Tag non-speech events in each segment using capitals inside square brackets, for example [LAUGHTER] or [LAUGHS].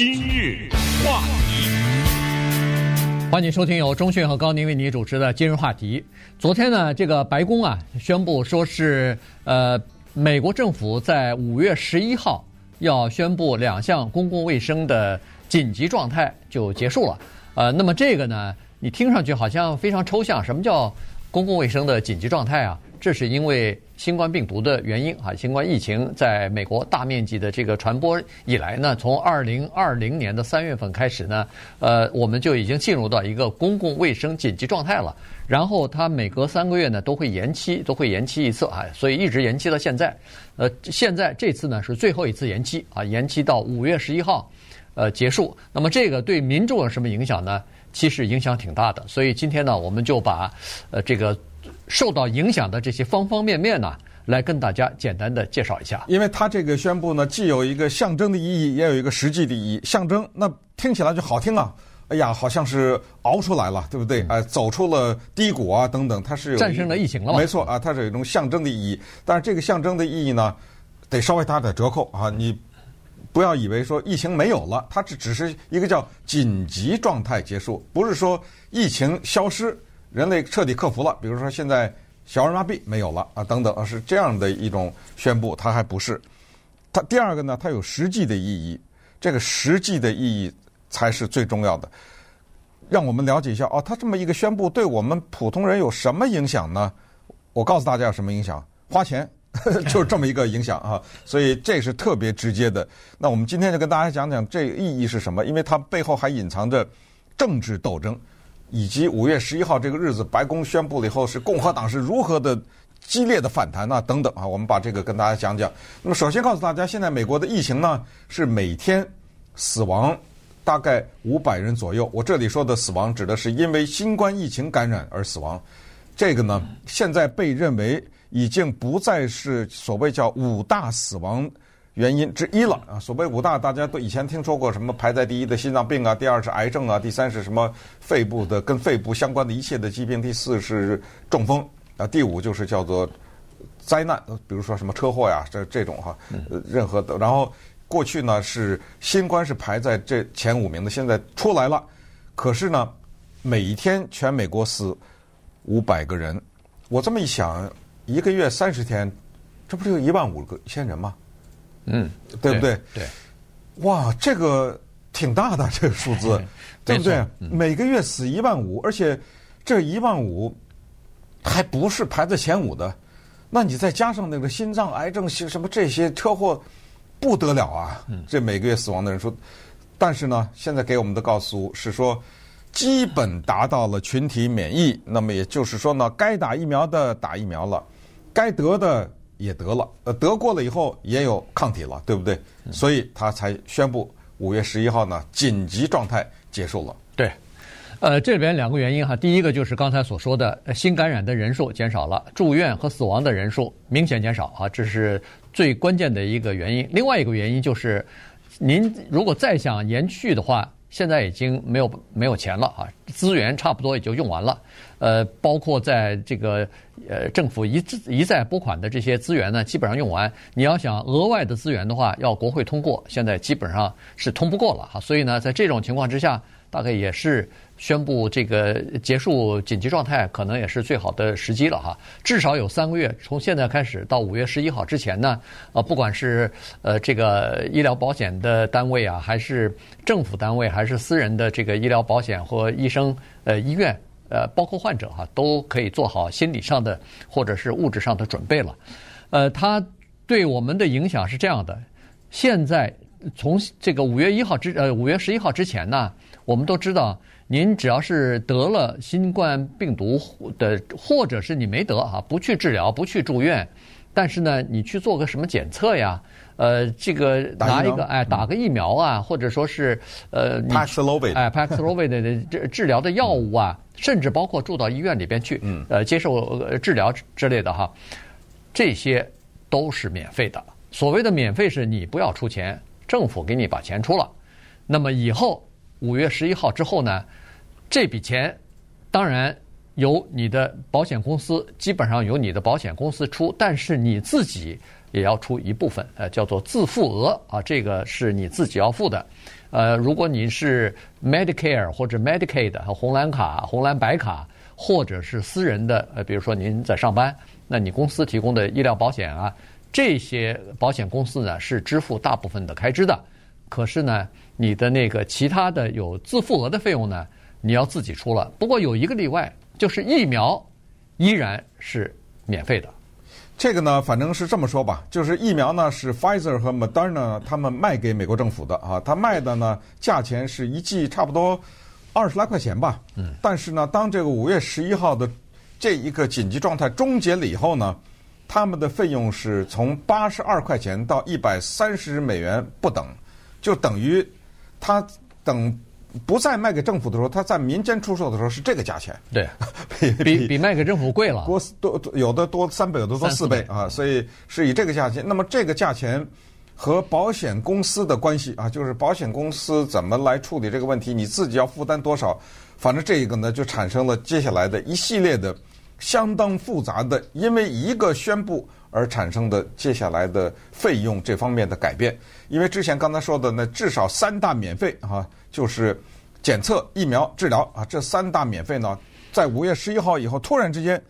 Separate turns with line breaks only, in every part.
今日话题，
欢迎收听由钟讯和高宁为你主持的今日话题。昨天呢，这个白宫啊宣布说是呃，美国政府在五月十一号要宣布两项公共卫生的紧急状态就结束了。呃，那么这个呢，你听上去好像非常抽象，什么叫公共卫生的紧急状态啊？这是因为新冠病毒的原因啊，新冠疫情在美国大面积的这个传播以来呢，从二零二零年的三月份开始呢，呃，我们就已经进入到一个公共卫生紧急状态了。然后它每隔三个月呢都会延期，都会延期一次啊，所以一直延期到现在。呃，现在这次呢是最后一次延期啊，延期到五月十一号，呃，结束。那么这个对民众有什么影响呢？其实影响挺大的。所以今天呢，我们就把呃这个。受到影响的这些方方面面呢，来跟大家简单的介绍一下。
因为它这个宣布呢，既有一个象征的意义，也有一个实际的意义。象征那听起来就好听啊，哎呀，好像是熬出来了，对不对？哎，走出了低谷啊，等等，它是有
战胜了疫情了。
没错啊，它是有一种象征的意义。但是这个象征的意义呢，得稍微打点折扣啊。你不要以为说疫情没有了，它只只是一个叫紧急状态结束，不是说疫情消失。人类彻底克服了，比如说现在小儿麻痹没有了啊，等等啊，是这样的一种宣布，它还不是。它第二个呢，它有实际的意义，这个实际的意义才是最重要的。让我们了解一下哦，它这么一个宣布，对我们普通人有什么影响呢？我告诉大家有什么影响，花钱 [LAUGHS] 就是这么一个影响啊，所以这是特别直接的。那我们今天就跟大家讲讲这个意义是什么，因为它背后还隐藏着政治斗争。以及五月十一号这个日子，白宫宣布了以后，是共和党是如何的激烈的反弹啊，等等啊，我们把这个跟大家讲讲。那么，首先告诉大家，现在美国的疫情呢是每天死亡大概五百人左右。我这里说的死亡指的是因为新冠疫情感染而死亡。这个呢，现在被认为已经不再是所谓叫五大死亡。原因之一了啊，所谓五大，大家都以前听说过什么？排在第一的心脏病啊，第二是癌症啊，第三是什么肺部的跟肺部相关的一切的疾病，第四是中风啊，第五就是叫做灾难，比如说什么车祸呀，这这种哈，任何的。然后过去呢是新冠是排在这前五名的，现在出来了，可是呢每一天全美国死五百个人，我这么一想，一个月三十天，这不是有一万五千人吗？
嗯，
对不对？
对，
哇，这个挺大的这个数字，[LAUGHS] 对不对？每个月死一万五，而且这一万五还不是排在前五的，那你再加上那个心脏癌症、什么这些车祸，不得了啊！这每个月死亡的人数，但是呢，现在给我们的告诉是说，基本达到了群体免疫，那么也就是说呢，该打疫苗的打疫苗了，该得的。也得了，呃，得过了以后也有抗体了，对不对？所以他才宣布五月十一号呢，紧急状态结束了。
对，呃，这里边两个原因哈，第一个就是刚才所说的新感染的人数减少了，住院和死亡的人数明显减少啊，这是最关键的一个原因。另外一个原因就是，您如果再想延续的话。现在已经没有没有钱了啊，资源差不多也就用完了。呃，包括在这个呃政府一一再拨款的这些资源呢，基本上用完。你要想额外的资源的话，要国会通过，现在基本上是通不过了哈。所以呢，在这种情况之下，大概也是。宣布这个结束紧急状态，可能也是最好的时机了哈。至少有三个月，从现在开始到五月十一号之前呢，啊，不管是呃这个医疗保险的单位啊，还是政府单位，还是私人的这个医疗保险或医生呃医院呃，包括患者哈，都可以做好心理上的或者是物质上的准备了。呃，它对我们的影响是这样的：现在从这个五月一号之呃五月十一号之前呢，我们都知道。您只要是得了新冠病毒的，或者是你没得啊，不去治疗，不去住院，但是呢，你去做个什么检测呀？呃，这个拿一个哎，打个疫苗啊，嗯、或者说是呃
，Paxlovid
哎，Paxlovid 的治治疗的药物啊，嗯、甚至包括住到医院里边去，嗯，呃，接受治疗之类的哈，这些都是免费的。所谓的免费是你不要出钱，政府给你把钱出了。那么以后五月十一号之后呢？这笔钱当然由你的保险公司，基本上由你的保险公司出，但是你自己也要出一部分，呃，叫做自付额啊，这个是你自己要付的。呃，如果你是 Medicare 或者 Medicaid 和红蓝卡、红蓝白卡，或者是私人的，呃，比如说您在上班，那你公司提供的医疗保险啊，这些保险公司呢是支付大部分的开支的。可是呢，你的那个其他的有自付额的费用呢，你要自己出了。不过有一个例外，就是疫苗依然是免费的。
这个呢，反正是这么说吧，就是疫苗呢是 Pfizer 和 Moderna 他们卖给美国政府的啊，他卖的呢价钱是一剂差不多二十来块钱吧。嗯。但是呢，当这个五月十一号的这一个紧急状态终结了以后呢，他们的费用是从八十二块钱到一百三十美元不等。就等于，他等不再卖给政府的时候，他在民间出售的时候是这个价钱。
对，[LAUGHS] 比比比卖给政府贵了，
多多有的多三倍，有的多四倍啊，所以是以这个价钱。那么这个价钱和保险公司的关系啊，就是保险公司怎么来处理这个问题，你自己要负担多少？反正这一个呢，就产生了接下来的一系列的相当复杂的，因为一个宣布。而产生的接下来的费用这方面的改变，因为之前刚才说的那至少三大免费啊，就是检测、疫苗、治疗啊，这三大免费呢，在五月十一号以后突然之间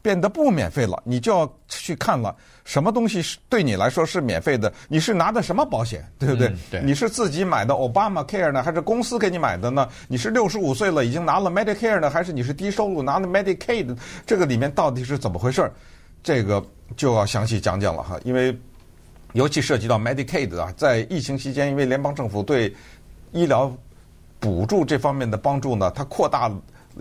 变得不免费了，你就要去看了，什么东西是对你来说是免费的？你是拿的什么保险，对不对？
嗯、对。
你是自己买的 Obama Care 呢，还是公司给你买的呢？你是六十五岁了已经拿了 Medicare 呢，还是你是低收入拿了 Medicaid？这个里面到底是怎么回事？这个。就要详细讲讲了哈，因为尤其涉及到 Medicaid 啊，在疫情期间，因为联邦政府对医疗补助这方面的帮助呢，它扩大了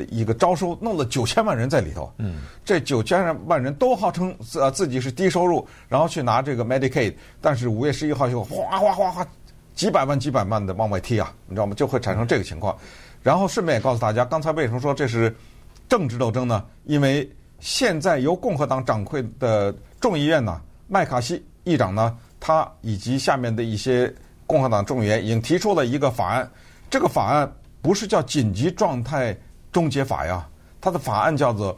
一个招收，弄了九千万人在里头。嗯，这九千万人都号称呃自己是低收入，然后去拿这个 Medicaid，但是五月十一号就哗哗哗哗几百万几百万的往外踢啊，你知道吗？就会产生这个情况。然后顺便也告诉大家，刚才为什么说这是政治斗争呢？因为现在由共和党掌控的众议院呢，麦卡锡议长呢，他以及下面的一些共和党众议员已经提出了一个法案。这个法案不是叫紧急状态终结法呀，它的法案叫做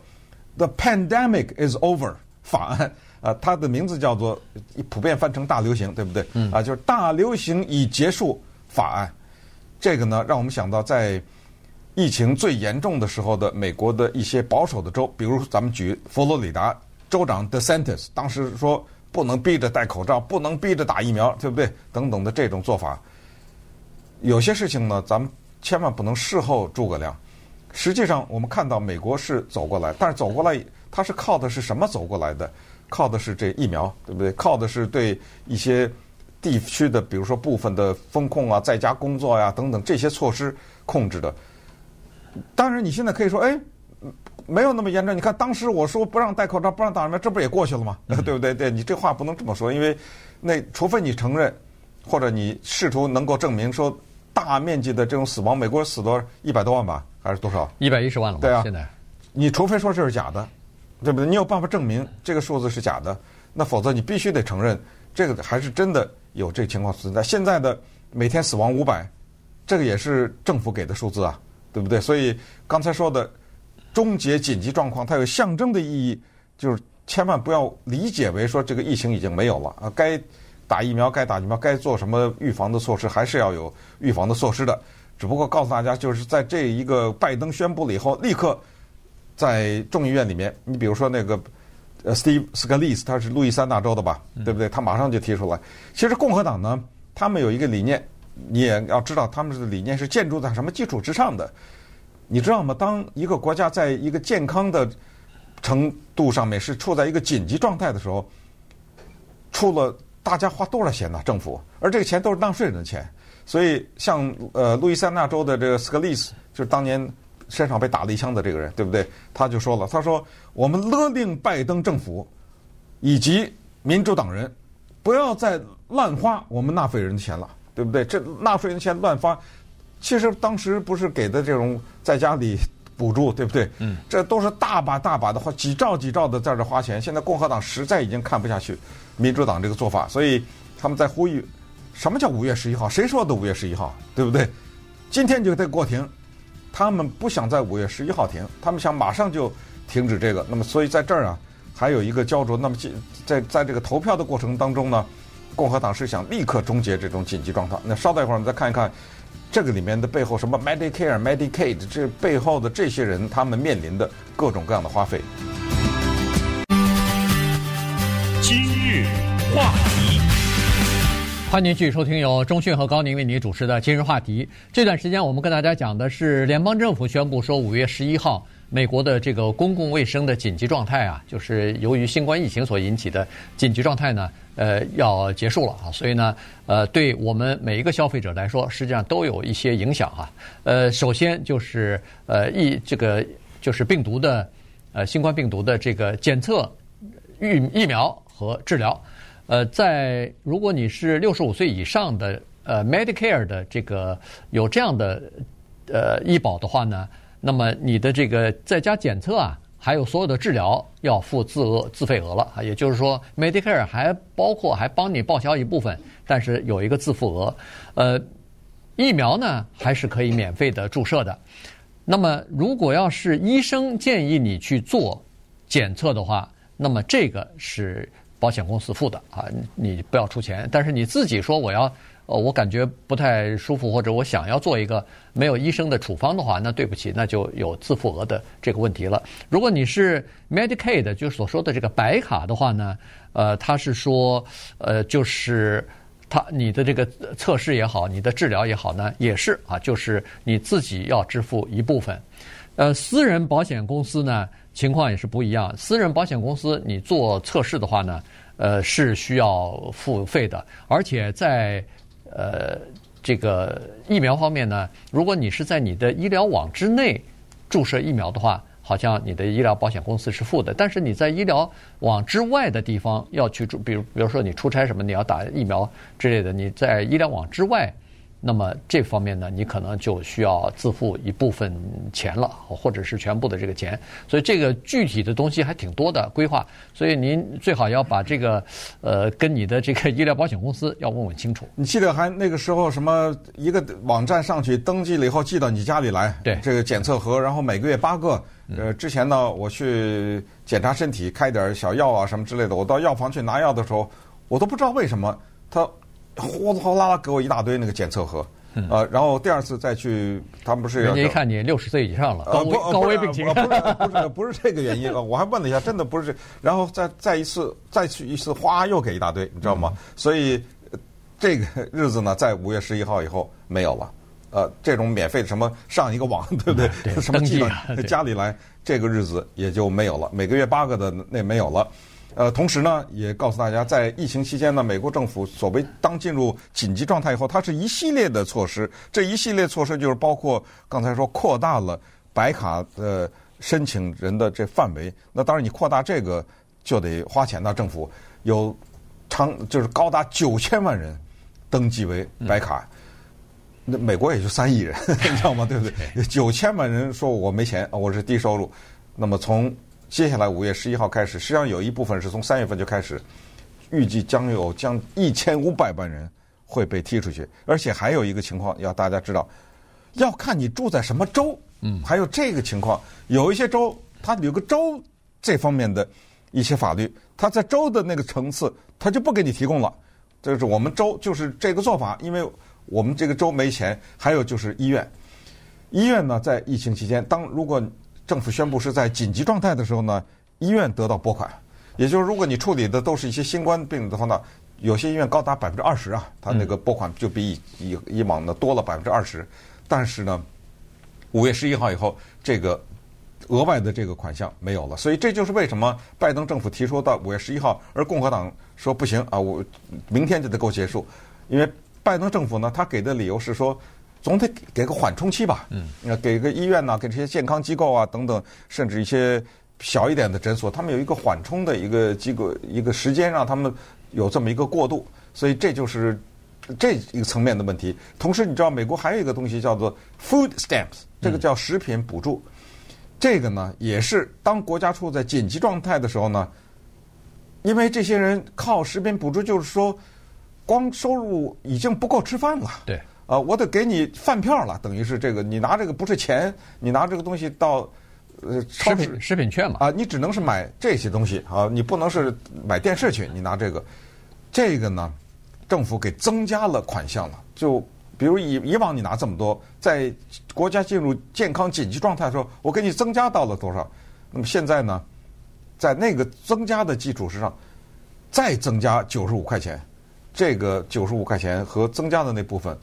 The Pandemic is Over 法案啊，它的名字叫做普遍翻成大流行，对不对？嗯。啊，就是大流行已结束法案。这个呢，让我们想到在。疫情最严重的时候的美国的一些保守的州，比如咱们举佛罗里达州长 DeSantis，当时说不能逼着戴口罩，不能逼着打疫苗，对不对？等等的这种做法，有些事情呢，咱们千万不能事后诸葛亮。实际上，我们看到美国是走过来，但是走过来，它是靠的是什么走过来的？靠的是这疫苗，对不对？靠的是对一些地区的，比如说部分的封控啊，在家工作呀、等等这些措施控制的。当然，你现在可以说，哎，没有那么严重。你看，当时我说不让戴口罩，不让打疫苗，这不也过去了吗？[LAUGHS] 对不对？对，你这话不能这么说，因为那除非你承认，或者你试图能够证明说大面积的这种死亡，美国死多一百多万吧，还是多少？
一百一十万了。
对啊，
现在
你除非说这是假的，对不对？你有办法证明这个数字是假的，那否则你必须得承认这个还是真的有这个情况存在。现在的每天死亡五百，这个也是政府给的数字啊。对不对？所以刚才说的终结紧急状况，它有象征的意义，就是千万不要理解为说这个疫情已经没有了啊，该打疫苗该打疫苗，该做什么预防的措施还是要有预防的措施的。只不过告诉大家，就是在这一个拜登宣布了以后，立刻在众议院里面，你比如说那个呃，Steve Scalise，他是路易斯安那州的吧，对不对？他马上就提出来。其实共和党呢，他们有一个理念。你也要知道，他们的理念是建筑在什么基础之上的？你知道吗？当一个国家在一个健康的程度上面是处在一个紧急状态的时候，出了大家花多少钱呢？政府，而这个钱都是纳税人的钱。所以，像呃，路易斯安那州的这个斯科利斯，就是当年身上被打了一枪的这个人，对不对？他就说了，他说：“我们勒令拜登政府以及民主党人不要再乱花我们纳税人的钱了。”对不对？这纳税人钱乱发，其实当时不是给的这种在家里补助，对不对？嗯，这都是大把大把的花，几兆几兆的在这花钱。现在共和党实在已经看不下去民主党这个做法，所以他们在呼吁：什么叫五月十一号？谁说的五月十一号？对不对？今天就得过停。他们不想在五月十一号停，他们想马上就停止这个。那么，所以在这儿啊，还有一个焦灼。那么，在在这个投票的过程当中呢？共和党是想立刻终结这种紧急状态。那稍待一会儿，我们再看一看这个里面的背后什么 Medicare、Medicaid，这背后的这些人，他们面临的各种各样的花费。
今日话题，
欢迎继续收听由中讯和高宁为您主持的今日话题。这段时间我们跟大家讲的是联邦政府宣布说，五月十一号。美国的这个公共卫生的紧急状态啊，就是由于新冠疫情所引起的紧急状态呢，呃，要结束了啊，所以呢，呃，对我们每一个消费者来说，实际上都有一些影响哈。呃，首先就是呃疫这个就是病毒的呃新冠病毒的这个检测、疫疫苗和治疗。呃，在如果你是六十五岁以上的呃 Medicare 的这个有这样的呃医保的话呢。那么你的这个在家检测啊，还有所有的治疗要付自额自费额了啊，也就是说，Medicare 还包括还帮你报销一部分，但是有一个自付额。呃，疫苗呢还是可以免费的注射的。那么如果要是医生建议你去做检测的话，那么这个是保险公司付的啊，你不要出钱。但是你自己说我要。哦，我感觉不太舒服，或者我想要做一个没有医生的处方的话，那对不起，那就有自付额的这个问题了。如果你是 Medicaid，就是所说的这个白卡的话呢，呃，他是说，呃，就是他你的这个测试也好，你的治疗也好呢，也是啊，就是你自己要支付一部分。呃，私人保险公司呢，情况也是不一样。私人保险公司你做测试的话呢，呃，是需要付费的，而且在呃，这个疫苗方面呢，如果你是在你的医疗网之内注射疫苗的话，好像你的医疗保险公司是付的。但是你在医疗网之外的地方要去注，比如比如说你出差什么，你要打疫苗之类的，你在医疗网之外。那么这方面呢，你可能就需要自付一部分钱了，或者是全部的这个钱。所以这个具体的东西还挺多的规划，所以您最好要把这个呃跟你的这个医疗保险公司要问问清楚。
你记得还那个时候什么一个网站上去登记了以后寄到你家里来，
对
这个检测盒，然后每个月八个。呃，之前呢我去检查身体开点小药啊什么之类的，我到药房去拿药的时候，我都不知道为什么他。哗啦哗啦啦给我一大堆那个检测盒，呃，然后第二次再去，他们不是
人家一看你六十岁以上了，高危高危病情，
不是不是不是这个原因。啊，我还问了一下，真的不是，然后再再一次再去一次，哗又给一大堆，你知道吗？所以这个日子呢，在五月十一号以后没有了，呃，这种免费的什么上一个网，[LAUGHS] 对不对？什么寄到家里来，这个日子也就没有了，每个月八个的那没有了。呃，同时呢，也告诉大家，在疫情期间呢，美国政府所谓当进入紧急状态以后，它是一系列的措施。这一系列措施就是包括刚才说扩大了白卡的申请人的这范围。那当然，你扩大这个就得花钱的。政府有长就是高达九千万人登记为白卡，那美国也就三亿人，[LAUGHS] 你知道吗？对不 [LAUGHS] 对？九千万人说我没钱，我是低收入，那么从接下来五月十一号开始，实际上有一部分是从三月份就开始，预计将有将一千五百万人会被踢出去，而且还有一个情况要大家知道，要看你住在什么州，嗯，还有这个情况，有一些州它有个州这方面的一些法律，它在州的那个层次，它就不给你提供了，这是我们州就是这个做法，因为我们这个州没钱，还有就是医院，医院呢在疫情期间，当如果政府宣布是在紧急状态的时候呢，医院得到拨款，也就是如果你处理的都是一些新冠病的话呢，有些医院高达百分之二十啊，它那个拨款就比以以以往呢多了百分之二十。但是呢，五月十一号以后，这个额外的这个款项没有了，所以这就是为什么拜登政府提出到五月十一号，而共和党说不行啊，我明天就得够结束，因为拜登政府呢，他给的理由是说。总得给个缓冲期吧，嗯，那给个医院呐，给这些健康机构啊等等，甚至一些小一点的诊所，他们有一个缓冲的一个机构，一个时间让他们有这么一个过渡，所以这就是这一个层面的问题。同时，你知道美国还有一个东西叫做 food stamps，这个叫食品补助，这个呢也是当国家处在紧急状态的时候呢，因为这些人靠食品补助，就是说光收入已经不够吃饭了，
对。
啊，我得给你饭票了，等于是这个，你拿这个不是钱，你拿这个东西到呃超市
食品食品券嘛
啊，你只能是买这些东西啊，你不能是买电视去，你拿这个，这个呢，政府给增加了款项了，就比如以以往你拿这么多，在国家进入健康紧急状态的时候，我给你增加到了多少？那么现在呢，在那个增加的基础之上，再增加九十五块钱，这个九十五块钱和增加的那部分。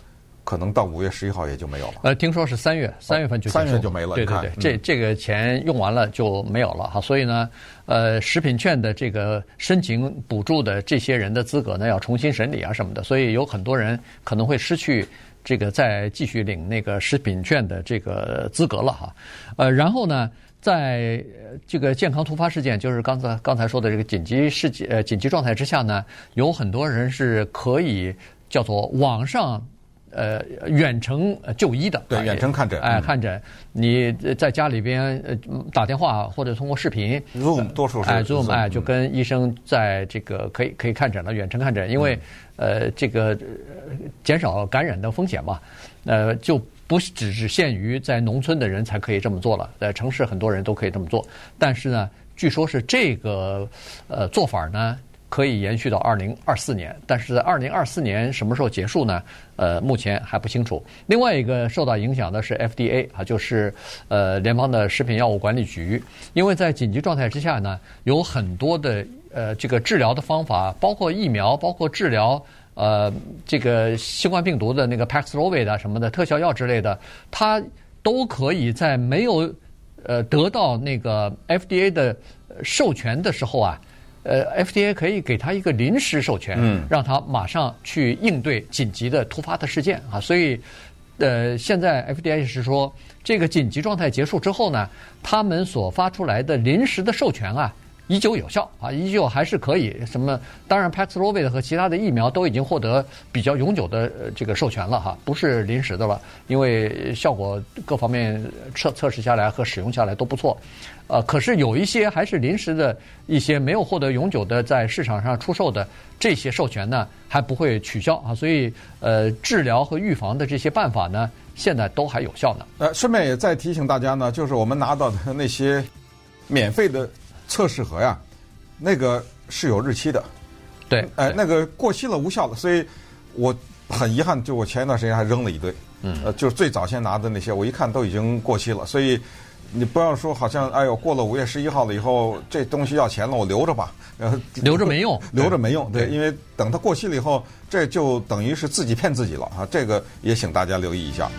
可能到五月十一号也就没有了。
呃，听说是三月，三月份就
三月就没了。
对对对，这这个钱用完了就没有了哈。所以呢，呃，食品券的这个申请补助的这些人的资格呢，要重新审理啊什么的。所以有很多人可能会失去这个再继续领那个食品券的这个资格了哈。呃，然后呢，在这个健康突发事件，就是刚才刚才说的这个紧急事件呃紧急状态之下呢，有很多人是可以叫做网上。呃，远程就医的，
对，远程看诊，
哎，看诊，你在家里边呃打电话或者通过视频
，Zoom 多数是，
哎，Zoom 哎，就跟医生在这个可以可以看诊了，远程看诊，因为呃这个减少感染的风险嘛，呃，就不只只限于在农村的人才可以这么做了，在城市很多人都可以这么做，但是呢，据说是这个呃做法呢。可以延续到二零二四年，但是在二零二四年什么时候结束呢？呃，目前还不清楚。另外一个受到影响的是 FDA 啊，就是呃联邦的食品药物管理局，因为在紧急状态之下呢，有很多的呃这个治疗的方法，包括疫苗，包括治疗呃这个新冠病毒的那个 Paxlovid 啊什么的特效药之类的，它都可以在没有呃得到那个 FDA 的授权的时候啊。呃，FDA 可以给他一个临时授权，嗯，让他马上去应对紧急的突发的事件啊。所以，呃，现在 FDA 是说，这个紧急状态结束之后呢，他们所发出来的临时的授权啊。依旧有效啊，依旧还是可以。什么？当然，Paxlovid 和其他的疫苗都已经获得比较永久的这个授权了哈，不是临时的了，因为效果各方面测测试下来和使用下来都不错。呃，可是有一些还是临时的一些没有获得永久的在市场上出售的这些授权呢，还不会取消啊。所以，呃，治疗和预防的这些办法呢，现在都还有效呢。
呃，顺便也再提醒大家呢，就是我们拿到的那些免费的。测试盒呀，那个是有日期的，
对，
哎、呃，那个过期了，无效了，所以我很遗憾，就我前一段时间还扔了一堆，嗯，呃，就是最早先拿的那些，我一看都已经过期了，所以你不要说好像哎呦过了五月十一号了以后，这东西要钱了，我留着吧，然 [LAUGHS] 后
留着没用，[LAUGHS]
留着没用，对，对，因为等它过期了以后，这就等于是自己骗自己了啊，这个也请大家留意一下。